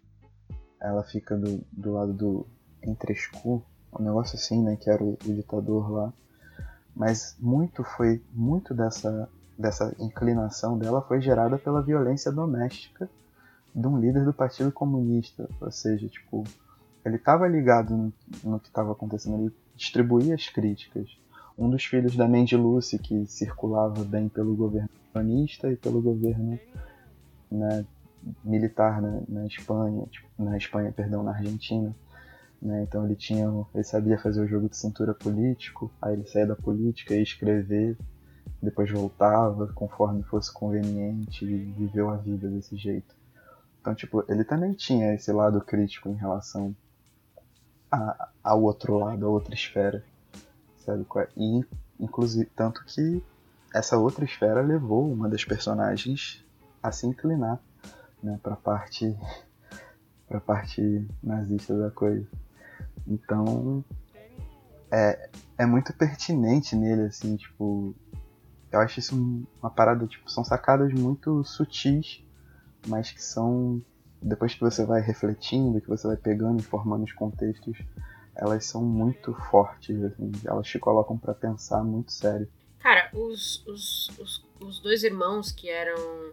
ela fica do, do lado do Entrescu, um negócio assim, né? Que era o, o ditador lá. Mas muito foi, muito dessa, dessa inclinação dela foi gerada pela violência doméstica de um líder do Partido Comunista. Ou seja, tipo, ele estava ligado no, no que estava acontecendo, ele distribuía as críticas. Um dos filhos da Mendy Lucy, que circulava bem pelo governo comunista e pelo governo né, militar na, na Espanha, tipo, na Espanha, perdão, na Argentina. Né, então ele tinha, ele sabia fazer o jogo de cintura político, aí ele saía da política ia escrever, depois voltava conforme fosse conveniente e viveu a vida desse jeito. Então, tipo, ele também tinha esse lado crítico em relação a- ao outro lado, a outra esfera. Sabe é? E, inclusive, tanto que essa outra esfera levou uma das personagens a se inclinar né, para parte para parte nazista da coisa. Então é, é muito pertinente nele assim, tipo, eu acho isso um- uma parada tipo são sacadas muito sutis, mas que são depois que você vai refletindo, que você vai pegando e formando os contextos, elas são muito fortes, assim, elas te colocam para pensar muito sério. Cara, os, os, os, os dois irmãos que eram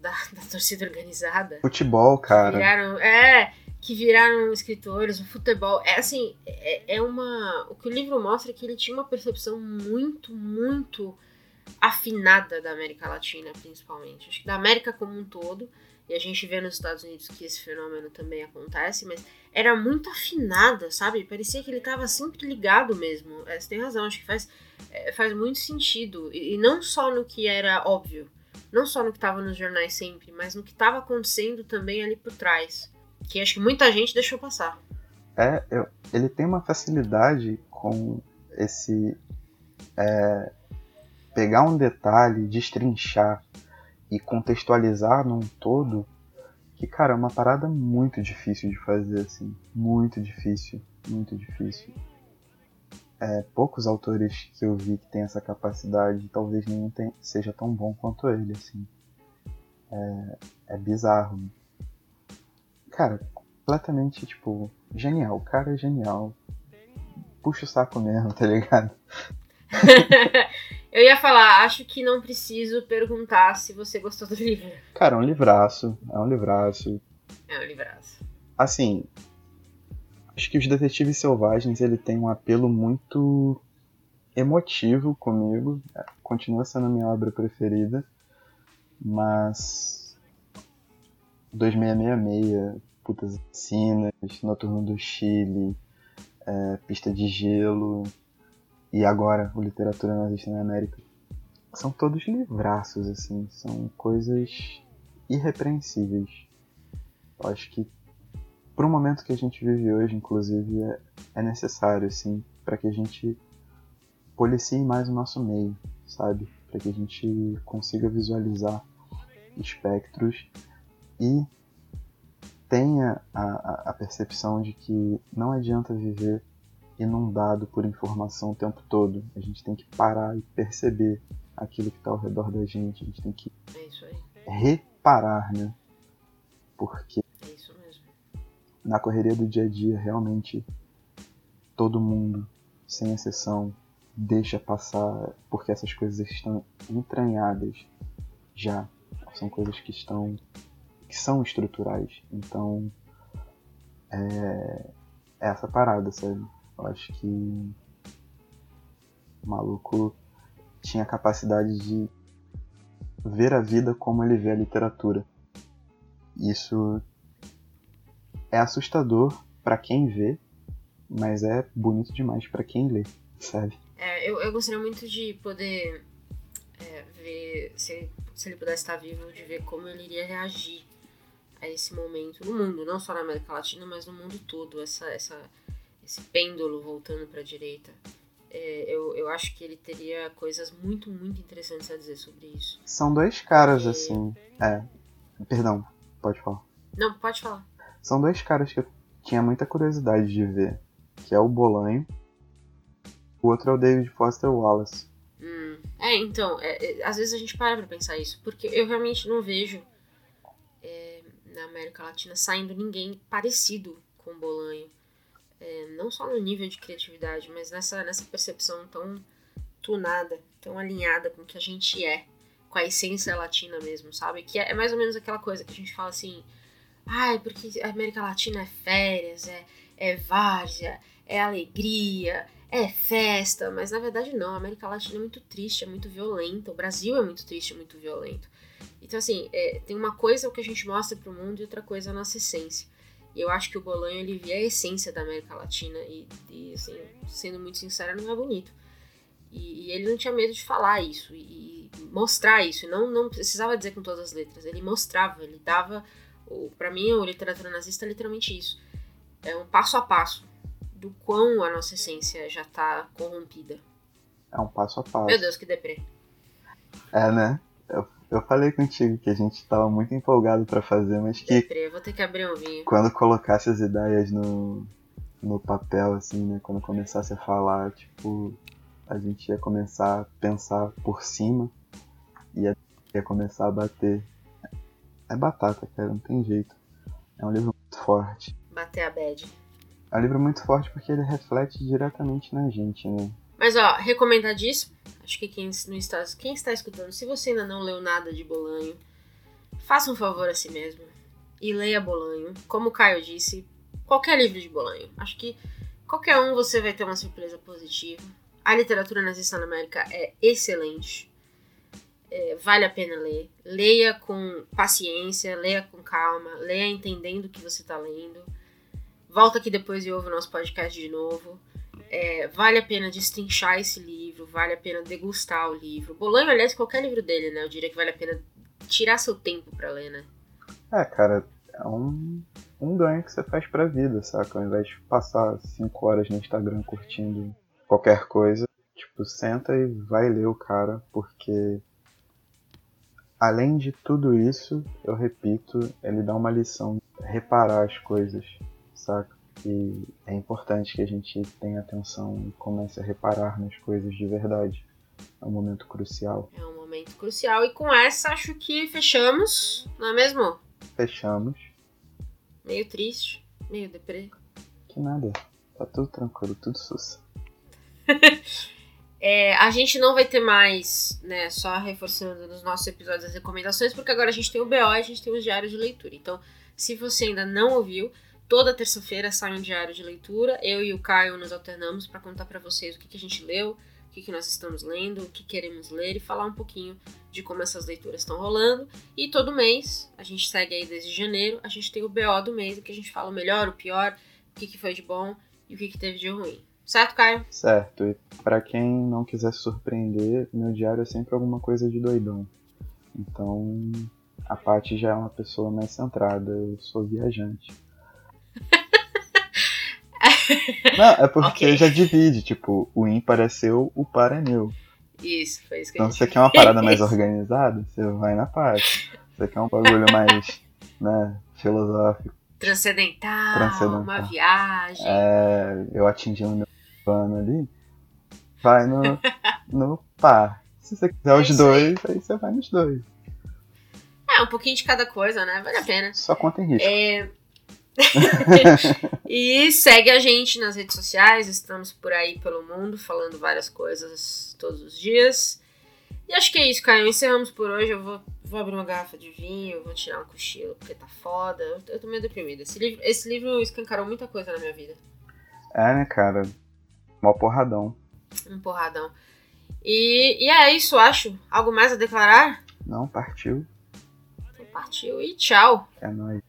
da, da torcida organizada Futebol, cara. viraram. É, que viraram escritores, o futebol. É assim, é, é uma. O que o livro mostra é que ele tinha uma percepção muito, muito afinada da América Latina, principalmente. Acho que da América como um todo. E a gente vê nos Estados Unidos que esse fenômeno também acontece, mas era muito afinada, sabe? Parecia que ele estava sempre ligado mesmo. É, você tem razão, acho que faz, é, faz muito sentido. E, e não só no que era óbvio, não só no que estava nos jornais sempre, mas no que estava acontecendo também ali por trás. Que acho que muita gente deixou passar. É, eu- ele tem uma facilidade com esse. é, pegar um detalhe, destrinchar e contextualizar num todo, que, cara, é uma parada muito difícil de fazer, assim. Muito difícil, muito difícil. É, poucos autores que eu vi que têm essa capacidade, talvez nenhum tem- seja tão bom quanto ele, assim. É, é bizarro. Cara, completamente, tipo, genial. O cara é genial. Puxa o saco mesmo, tá ligado? Eu ia falar, acho que não preciso perguntar se você gostou do livro. Cara, é um livraço. É um livraço. É um livraço. Assim, acho que os Detetives Selvagens ele tem um apelo muito emotivo comigo. É, Continua sendo a minha obra preferida. Mas 2666, Putas Assassinas, Noturno do Chile, é, Pista de Gelo e agora o Literatura Nazista na América. São todos livraços, assim, são coisas irrepreensíveis. Eu acho que para o momento que a gente vive hoje, inclusive, é, é necessário, assim, para que a gente policie mais o nosso meio, sabe? Para que a gente consiga visualizar espectros e tenha a, a, percepção de que não adianta viver inundado por informação o tempo todo. A gente tem que parar e perceber aquilo que está ao redor da gente. A gente tem que É reparar, né? Porque É na correria do dia a dia, realmente, todo mundo, sem exceção, deixa passar porque essas coisas estão entranhadas já. São coisas que estão que são estruturais. Então, é, é essa parada, sabe? Eu acho que o maluco tinha a capacidade de ver a vida como ele vê a literatura. Isso é assustador pra quem vê, mas é bonito demais pra quem lê, sabe? É, eu, eu gostaria muito de poder é, ver, se se ele pudesse estar vivo, de ver como ele iria reagir a esse momento no mundo, não só na América Latina, mas no mundo todo, essa, essa, esse pêndulo voltando para a direita. É, eu, eu acho que ele teria coisas muito, muito interessantes a dizer sobre isso. São dois caras E- assim. É. Perdão, pode falar. Não, pode falar. São dois caras que eu tinha muita curiosidade de ver. Que é o Bolanho. O outro é o David Foster Wallace. Hum, É, então, é, é, às vezes a gente para pra pensar isso, porque eu realmente não vejo na América Latina saindo ninguém parecido com Bolanho. É, não só no nível de criatividade, mas nessa, nessa percepção tão tunada, tão alinhada com o que a gente é, com a essência latina mesmo, sabe? Que é, é mais ou menos aquela coisa que a gente fala assim, ai, porque a América Latina é férias, é, é várzea, é alegria, é festa, mas na verdade não. A América Latina é muito triste, é muito violenta. O Brasil é muito triste, é muito violento. Então, assim, é, tem uma coisa o que a gente mostra pro mundo e outra coisa a nossa essência. E eu acho que o Bolanho, ele via a essência da América Latina e, e, assim, sendo muito sincera, não é bonito. E, e ele não tinha medo de falar isso e, e mostrar isso. E não, não precisava dizer com todas as letras. Ele mostrava, ele dava... O, pra mim, o literatura nazista é literalmente isso. É um passo a passo do quão a nossa essência já tá corrompida. É um passo a passo. Meu Deus, que deprê. É, né? Eu, eu falei contigo que a gente tava muito empolgado pra fazer, mas que Deprê, vou ter que abrir um vinho. quando colocasse as ideias no, no papel, assim, né? Quando começasse a falar, tipo, a gente ia começar a pensar por cima e ia, ia começar a bater. É batata, cara, não tem jeito. É um livro muito forte. Bater a bad. É um livro muito forte porque ele reflete diretamente na gente, né? Mas ó, recomendadíssimo. Acho que quem não está, quem está escutando, se você ainda não leu nada de Bolanho, faça um favor a si mesmo. e leia Bolanho. Como o Caio disse, qualquer livro de Bolanho. Acho que qualquer um você vai ter uma surpresa positiva. A literatura nazista na América é excelente. É, vale a pena ler. Leia com paciência, leia com calma, leia entendendo o que você está lendo. Volta aqui depois e ouve o nosso podcast de novo. É, vale a pena destrinchar esse livro, vale a pena degustar o livro. Bolanho, aliás, qualquer livro dele, né? Eu diria que vale a pena tirar seu tempo pra ler, né? É, cara, é um, um ganho que você faz pra vida, saca? Ao invés de passar cinco horas no Instagram curtindo qualquer coisa, tipo, senta e vai ler o cara, porque além de tudo isso, eu repito, ele dá uma lição reparar as coisas, saca? E é importante que a gente tenha atenção e comece a reparar nas coisas de verdade. É um momento crucial. É um momento crucial. E com essa, acho que fechamos, não é mesmo? Fechamos. Meio triste, meio deprê. Que nada. Tá tudo tranquilo, tudo sus. É, a gente não vai ter mais, né, só reforçando nos nossos episódios as recomendações, porque agora a gente tem o BO e a gente tem os diários de leitura. Então, se você ainda não ouviu, toda terça-feira sai um diário de leitura. Eu e o Caio nos alternamos para contar para vocês o que, que a gente leu, o que, que nós estamos lendo, o que queremos ler e falar um pouquinho de como essas leituras estão rolando. E todo mês, a gente segue aí desde janeiro, a gente tem o BO do mês, em que a gente fala o melhor, o pior, o que, que foi de bom e o que, que teve de ruim. Certo, Caio? Certo, e pra quem não quiser se surpreender, meu diário é sempre alguma coisa de doidão. Então, a Paty já é uma pessoa mais centrada, eu sou viajante. Não, é porque Ok. já divide, tipo, o ímpar é seu, o par é meu. Isso, foi isso que Então, você quer uma parada mais organizada, você vai na Paty. Se você quer um bagulho mais, né, filosófico, Transcendental, Transcendental. uma viagem. é, eu atingindo meu pano ali, vai no, no par. Se você quiser É os isso aí. dois, aí você vai nos dois. É, um pouquinho de cada coisa, né? Vale a pena. Só conta em risco. É... e segue a gente nas redes sociais, estamos por aí pelo mundo falando várias coisas todos os dias. E acho que é isso, Caio. Encerramos por hoje. Eu vou, vou abrir uma garrafa de vinho, vou tirar um cochilo porque tá foda. Eu, eu tô meio deprimida. Esse livro, esse livro escancarou muita coisa na minha vida. É, né, cara? Mó porradão. Um porradão. E, e é isso, acho. Algo mais a declarar? Não, partiu. Então partiu e tchau. É nóis.